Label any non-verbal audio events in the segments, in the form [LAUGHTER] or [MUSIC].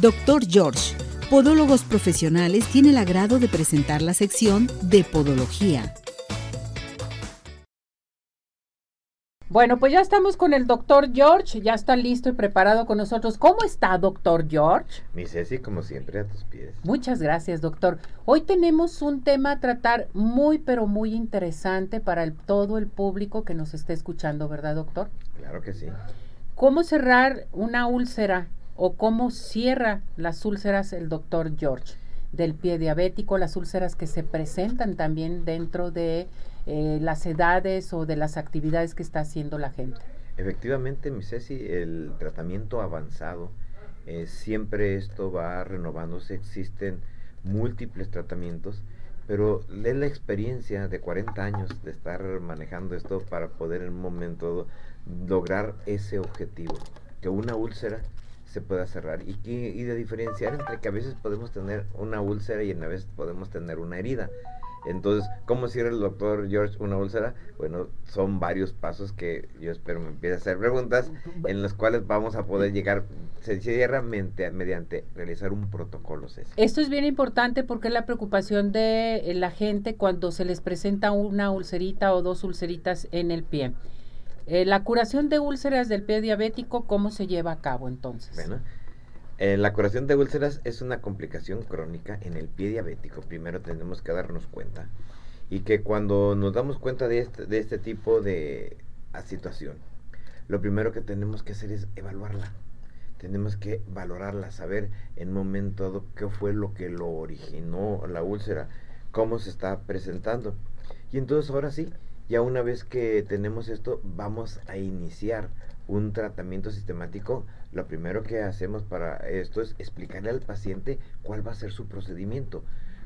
Doctor George, Podólogos Profesionales, tiene el agrado de presentar la sección de Podología. Bueno, pues ya estamos con el doctor George, ya está listo y preparado con nosotros. ¿Cómo está, doctor George? Mi Ceci, como siempre, a tus pies. Muchas gracias, doctor. Hoy tenemos un tema a tratar muy, pero muy interesante para el, todo el público que nos está escuchando, ¿verdad, doctor? Claro que sí. ¿Cómo cerrar una úlcera o cómo cierra las úlceras el doctor George? Del pie diabético, las úlceras que se presentan también dentro de eh, las edades o de las actividades que está haciendo la gente. Efectivamente, mi Ceci, el tratamiento avanzado, eh, siempre esto va renovándose, existen múltiples tratamientos, pero es la experiencia de 40 años de estar manejando esto para poder en un momento lograr ese objetivo, que una úlcera se pueda cerrar y, y de diferenciar entre que a veces podemos tener una úlcera y a veces podemos tener una herida. Entonces, ¿cómo cierra el doctor George una úlcera? Bueno, son varios pasos que yo espero me empiece a hacer preguntas en las cuales vamos a poder llegar. Se cierra mediante, realizar un protocolo. Esto es bien importante porque es la preocupación de eh, la gente cuando se les presenta una ulcerita o dos ulceritas en el pie. Eh, la curación de úlceras del pie diabético, ¿cómo se lleva a cabo entonces? Bueno, eh, la curación de úlceras es una complicación crónica en el pie diabético. Primero tenemos que darnos cuenta. Y que cuando nos damos cuenta de este, de este tipo de situación, lo primero que tenemos que hacer es evaluarla. Tenemos que valorarla, saber en un momento dado qué fue lo que lo originó la úlcera, cómo se está presentando. Y entonces ahora sí, ya una vez que tenemos esto, vamos a iniciar un tratamiento sistemático, lo primero que hacemos para esto es explicarle al paciente cuál va a ser su procedimiento,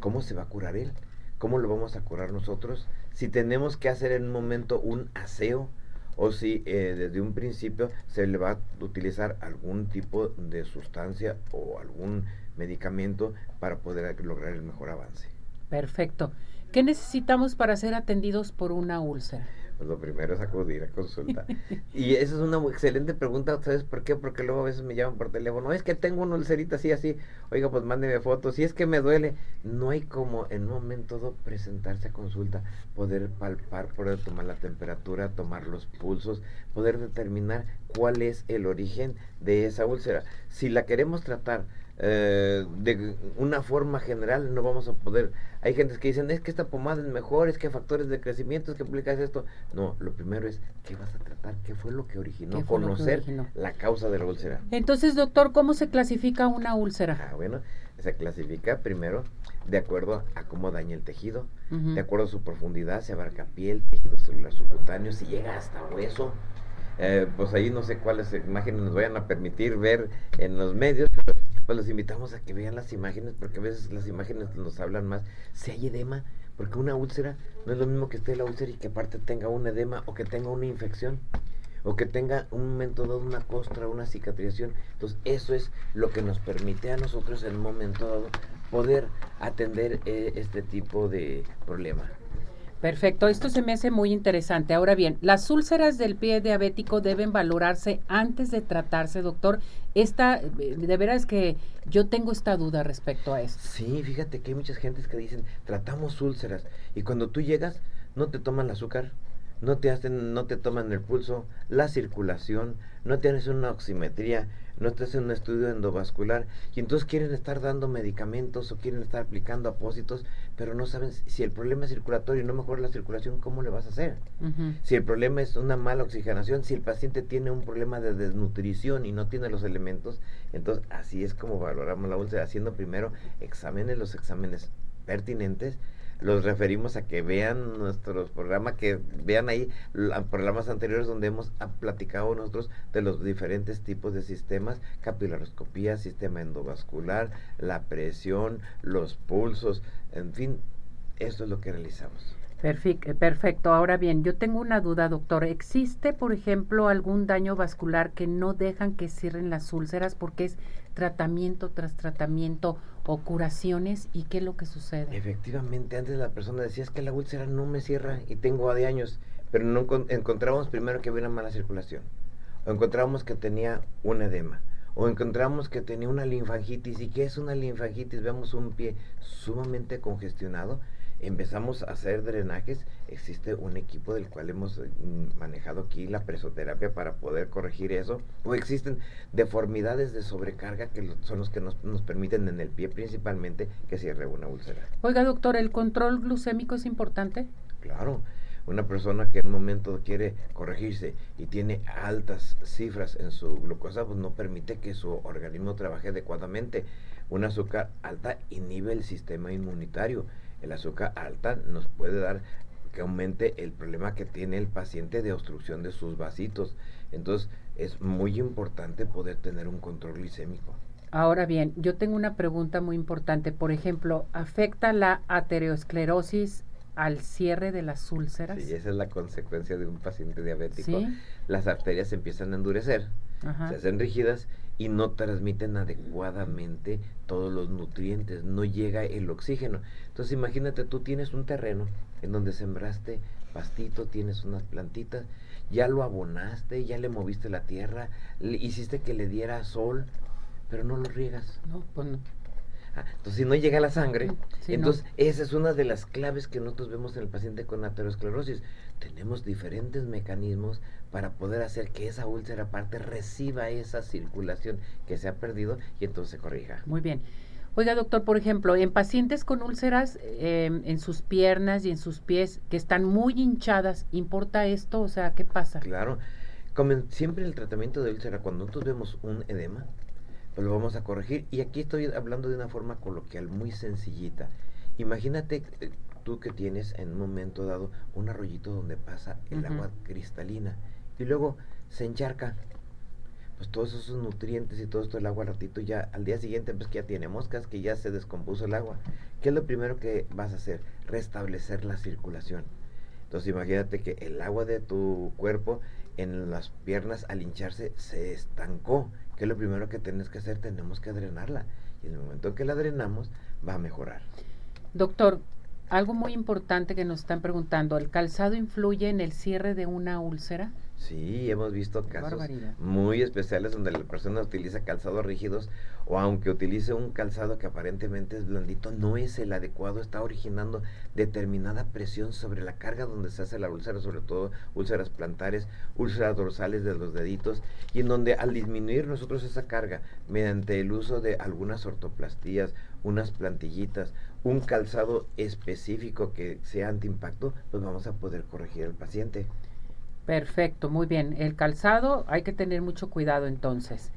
cómo se va a curar él, cómo lo vamos a curar nosotros, si tenemos que hacer en un momento un aseo o si eh, desde un principio se le va a utilizar algún tipo de sustancia o algún medicamento para poder lograr el mejor avance. Perfecto. ¿Qué necesitamos para ser atendidos por una úlcera? Pues lo primero es acudir a consulta. [LAUGHS] y esa es una excelente pregunta, ¿sabes por qué? Porque luego a veces me llaman por teléfono, es que tengo una ulcerita así, así, oiga, pues mándeme fotos, si es que me duele, no hay como en un momento dado presentarse a consulta, poder palpar, poder tomar la temperatura, tomar los pulsos, poder determinar cuál es el origen de esa úlcera. Si la queremos tratar, eh, de una forma general no vamos a poder. Hay gente que dicen, es que esta pomada es mejor, es que factores de crecimiento, es que aplicas esto. No, lo primero es, ¿qué vas a tratar? ¿Qué fue lo que originó? Conocer la causa de la úlcera. Entonces, doctor, ¿cómo se clasifica una úlcera? Ah, bueno, se clasifica primero de acuerdo a cómo daña el tejido, de acuerdo a su profundidad, se abarca piel, tejido celular subcutáneo, si llega hasta hueso. Eh, pues ahí no sé cuáles imágenes nos vayan a permitir ver en los medios, pero pues los invitamos a que vean las imágenes, porque a veces las imágenes nos hablan más. Si hay edema, porque una úlcera no es lo mismo que esté la úlcera y que aparte tenga un edema o que tenga una infección o que tenga un momento dado una costra, una cicatrización. Entonces, eso es lo que nos permite a nosotros en un momento dado poder atender eh, este tipo de problema. Perfecto, esto se me hace muy interesante. Ahora bien, las úlceras del pie diabético deben valorarse antes de tratarse, doctor. Esta, eh, de veras que yo tengo esta duda respecto a esto. Sí, fíjate que hay muchas gentes que dicen, tratamos úlceras, y cuando tú llegas, no te toman el azúcar, no te hacen, no te toman el pulso, la circulación, no tienes una oximetría, no te hacen un estudio endovascular y entonces quieren estar dando medicamentos o quieren estar aplicando apósitos, pero no saben si el problema es circulatorio y no mejora la circulación, ¿cómo le vas a hacer? Si el problema es una mala oxigenación, si el paciente tiene un problema de desnutrición y no tiene los elementos, entonces así es como valoramos la úlcera, haciendo primero exámenes, los exámenes pertinentes, los referimos a que vean nuestros programas, que vean ahí programas anteriores donde hemos platicado nosotros de los diferentes tipos de sistemas, capilaroscopía, sistema endovascular, la presión, los pulsos, en fin, esto es lo que realizamos. Eh, perfecto. Ahora bien, yo tengo una duda, doctor. ¿Existe, por ejemplo, algún daño vascular que no dejan que cierren las úlceras porque es tratamiento tras tratamiento o curaciones? ¿Y qué es lo que sucede? Efectivamente, antes la persona decía es que la úlcera no me cierra y tengo de años, pero no encontrábamos primero que había una mala circulación o encontrábamos que tenía un edema o encontramos que tenía una linfangitis. ¿Y qué es una linfangitis? Vemos un pie sumamente congestionado. Empezamos a hacer drenajes. Existe un equipo del cual hemos mm, manejado aquí la presoterapia para poder corregir eso. O existen deformidades de sobrecarga que son los que nos, nos permiten en el pie principalmente que cierre una úlcera. Oiga, doctor, ¿el control glucémico es importante? Claro una persona que en un momento quiere corregirse y tiene altas cifras en su glucosa, pues no permite que su organismo trabaje adecuadamente. Un azúcar alta inhibe el sistema inmunitario. El azúcar alta nos puede dar que aumente el problema que tiene el paciente de obstrucción de sus vasitos. Entonces es muy importante poder tener un control glicémico. Ahora bien, yo tengo una pregunta muy importante. Por ejemplo, ¿afecta la aterosclerosis al cierre de las úlceras. Sí, esa es la consecuencia de un paciente diabético. Las arterias se empiezan a endurecer, se hacen rígidas y no transmiten adecuadamente todos los nutrientes, no llega el oxígeno. Entonces imagínate, tú tienes un terreno en donde sembraste pastito, tienes unas plantitas, ya lo abonaste, ya le moviste la tierra, hiciste que le diera sol, pero no lo riegas. No, pues no. Entonces, si no llega la sangre, entonces esa es una de las claves que nosotros vemos en el paciente con aterosclerosis. Tenemos diferentes mecanismos para poder hacer que esa úlcera aparte reciba esa circulación que se ha perdido y entonces se corrija. Muy bien. Oiga, doctor, por ejemplo, en pacientes con úlceras em, en sus piernas y en sus pies que están muy hinchadas, ¿importa esto? O sea, ¿qué pasa? Claro. Como siempre el tratamiento de úlcera, cuando nosotros vemos un edema, pues lo vamos a corregir. Y aquí estoy hablando de una forma coloquial, muy sencillita. Imagínate eh, tú que tienes en un momento dado un arroyito donde pasa el agua cristalina y luego se encharca. Pues todos esos nutrientes y todo esto el agua ratito ya al día siguiente pues que ya tiene moscas, que ya se descompuso el agua. ¿Qué es lo primero que vas a hacer? Restablecer la circulación. Entonces imagínate que el agua de tu cuerpo en las piernas al hincharse se estancó ¿Qué es lo primero que tienes que hacer? Tenemos que drenarla. Y en el momento que la drenamos, va a mejorar. Doctor, algo muy importante que nos están preguntando, ¿el calzado influye en el cierre de una úlcera? Sí, hemos visto casos muy especiales donde la persona utiliza calzados rígidos o aunque utilice un calzado que aparentemente es blandito, no es el adecuado, está originando determinada presión sobre la carga donde se hace la úlcera, sobre todo úlceras plantares, úlceras dorsales de los deditos, y en donde al disminuir nosotros esa carga mediante el uso de algunas ortoplastías, unas plantillitas, un calzado específico que sea antiimpacto, pues vamos a poder corregir al paciente. Perfecto, muy bien. El calzado hay que tener mucho cuidado entonces.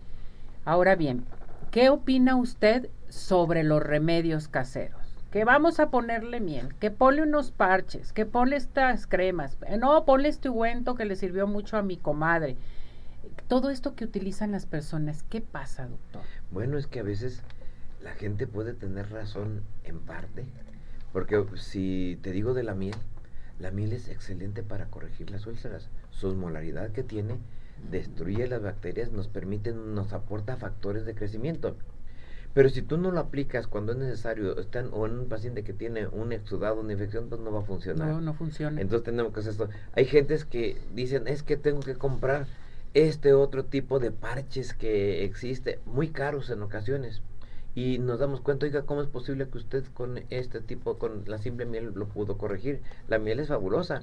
Ahora bien, ¿qué opina usted sobre los remedios caseros? Que vamos a ponerle miel, que ponle unos parches, que ponle estas cremas, eh, no, ponle este ungüento que le sirvió mucho a mi comadre. Todo esto que utilizan las personas, ¿qué pasa, doctor? Bueno, es que a veces la gente puede tener razón en parte, porque si te digo de la miel, la miel es excelente para corregir las úlceras. Su osmolaridad que tiene destruye las bacterias, nos permite, nos aporta factores de crecimiento. Pero si tú no lo aplicas cuando es necesario, están, o en un paciente que tiene un exudado, una infección, pues no va a funcionar. No, no funciona. Entonces tenemos que hacer esto. Hay gentes que dicen, es que tengo que comprar este otro tipo de parches que existe, muy caros en ocasiones y nos damos cuenta, oiga, ¿cómo es posible que usted con este tipo, con la simple miel lo pudo corregir? La miel es fabulosa,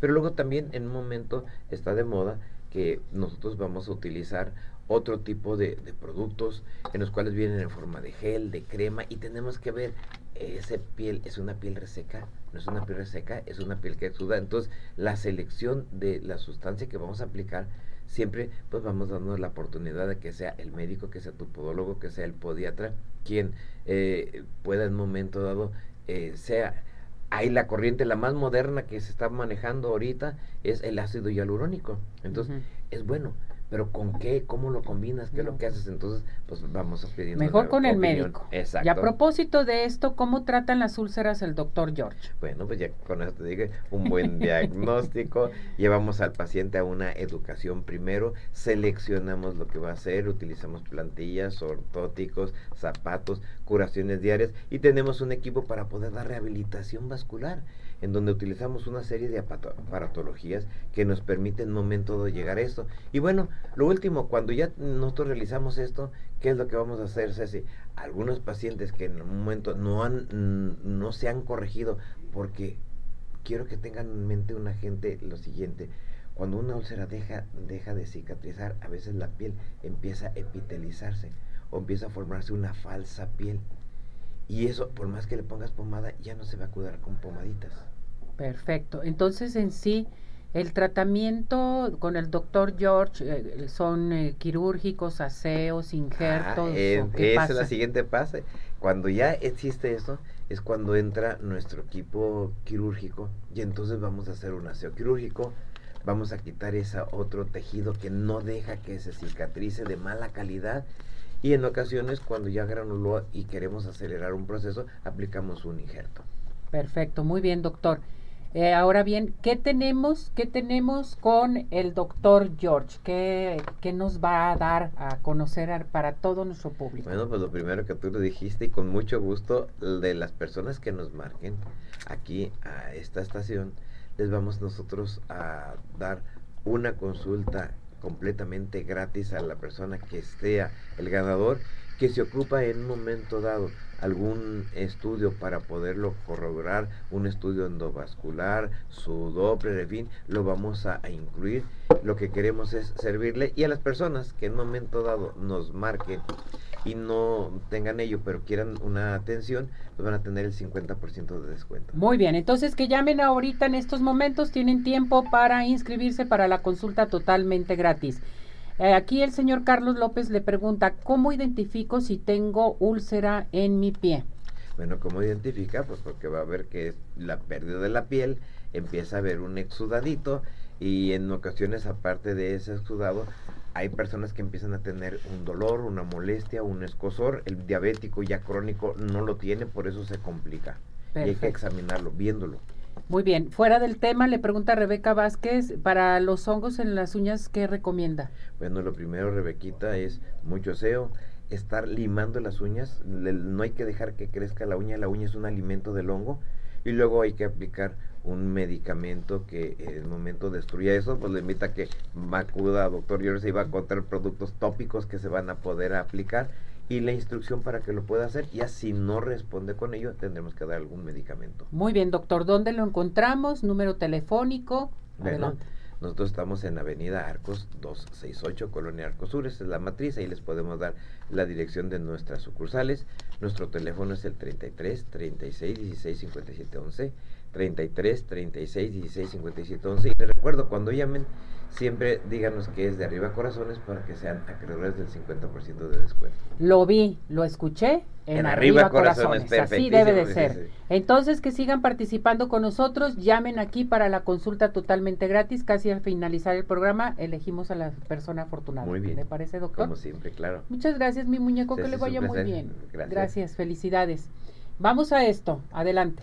pero luego también en un momento está de moda que nosotros vamos a utilizar otro tipo de, productos en los cuales vienen en forma de gel, de crema y tenemos que ver, esa piel es una piel reseca, no es una piel reseca, es una piel que suda, entonces la selección de la sustancia que vamos a aplicar siempre pues vamos dando la oportunidad de que sea el médico, que sea tu podólogo, que sea el podiatra, quien eh, pueda en un momento dado eh, sea hay la corriente la más moderna que se está manejando ahorita es el ácido hialurónico. Entonces es bueno pero con qué, cómo lo combinas, qué es lo que haces, entonces pues vamos a pedir Mejor con el médico. Exacto. Y a propósito de esto, ¿cómo tratan las úlceras el doctor George? Bueno, pues ya con esto te dije, un buen [LAUGHS] diagnóstico, llevamos al paciente a una educación primero, seleccionamos lo que va a hacer, utilizamos plantillas, ortóticos, zapatos, curaciones diarias y tenemos un equipo para poder dar rehabilitación vascular en donde utilizamos una serie de aparatologías que nos permiten en momento de llegar a esto. Y bueno, lo último, cuando ya nosotros realizamos esto, ¿qué es lo que vamos a hacer, Ceci? Algunos pacientes que en un momento no, han, no se han corregido, porque quiero que tengan en mente una gente lo siguiente, cuando una úlcera deja, deja de cicatrizar, a veces la piel empieza a epitelizarse o empieza a formarse una falsa piel. Y eso, por más que le pongas pomada, ya no se va a cuidar con pomaditas. Perfecto. Entonces, en sí, el tratamiento con el doctor George eh, son eh, quirúrgicos, aseos, injertos. Ah, esa es la siguiente fase. Cuando ya existe eso, es cuando entra nuestro equipo quirúrgico y entonces vamos a hacer un aseo quirúrgico vamos a quitar ese otro tejido que no deja que se cicatrice de mala calidad y en ocasiones cuando ya granuló y queremos acelerar un proceso aplicamos un injerto. Perfecto, muy bien doctor. Eh, ahora bien, ¿qué tenemos, ¿qué tenemos con el doctor George? ¿Qué, ¿Qué, nos va a dar a conocer para todo nuestro público? Bueno, pues lo primero que tú lo dijiste y con mucho gusto de las personas que nos marquen aquí a esta estación les vamos nosotros a dar una consulta completamente gratis a la persona que sea el ganador, que se ocupa en un momento dado algún estudio para poderlo corroborar, un estudio endovascular, su Doppler, en fin, lo vamos a, incluir. Lo que queremos es servirle y a las personas que en un momento dado nos marquen y no tengan ello, pero quieran una atención, pues van a tener el 50% de descuento. Muy bien, entonces que llamen ahorita en estos momentos, tienen tiempo para inscribirse para la consulta totalmente gratis. Eh, aquí el señor Carlos López le pregunta, ¿cómo identifico si tengo úlcera en mi pie? Bueno, ¿cómo identifica? Pues porque va a ver que es la pérdida de la piel, empieza a haber un exudadito y en ocasiones aparte de ese exudado hay personas que empiezan a tener un dolor, una molestia, un escosor. El diabético ya crónico no lo tiene, por eso se complica. Y hay que examinarlo, viéndolo. Muy bien. Fuera del tema, le pregunta Rebeca Vázquez, para los hongos en las uñas, ¿qué recomienda? Bueno, lo primero, Rebequita, es mucho aseo, estar limando las uñas. No hay que dejar que crezca la uña, la uña es un alimento del hongo. Y luego hay que aplicar un medicamento que en el momento destruya eso, pues le invita a que acuda doctor George y va a encontrar productos tópicos que se van a poder aplicar y la instrucción para que lo pueda hacer. Y así no responde con ello, tendremos que dar algún medicamento. Muy bien, doctor. ¿Dónde lo encontramos? Número telefónico. Adelante. Nosotros estamos en Avenida Arcos 268, Colonia Arcos Sur, esa es la matriz, ahí les podemos dar la dirección de nuestras sucursales. Nuestro teléfono es el 33 36 16 57 11 33 36 16 57 11. Y les recuerdo, cuando llamen, siempre díganos que es de arriba corazones para que sean acreedores del 50% de descuento. Lo vi, lo escuché en, arriba, corazones. Así debe de ser. Entonces, que sigan participando con nosotros. Llamen aquí para la consulta totalmente gratis. Casi al finalizar el programa, elegimos a la persona afortunada. Muy bien. ¿Le parece, doctor? Como siempre, claro. Muchas gracias, mi muñeco. que le vaya muy bien. Gracias. gracias. Felicidades. Vamos a esto. Adelante.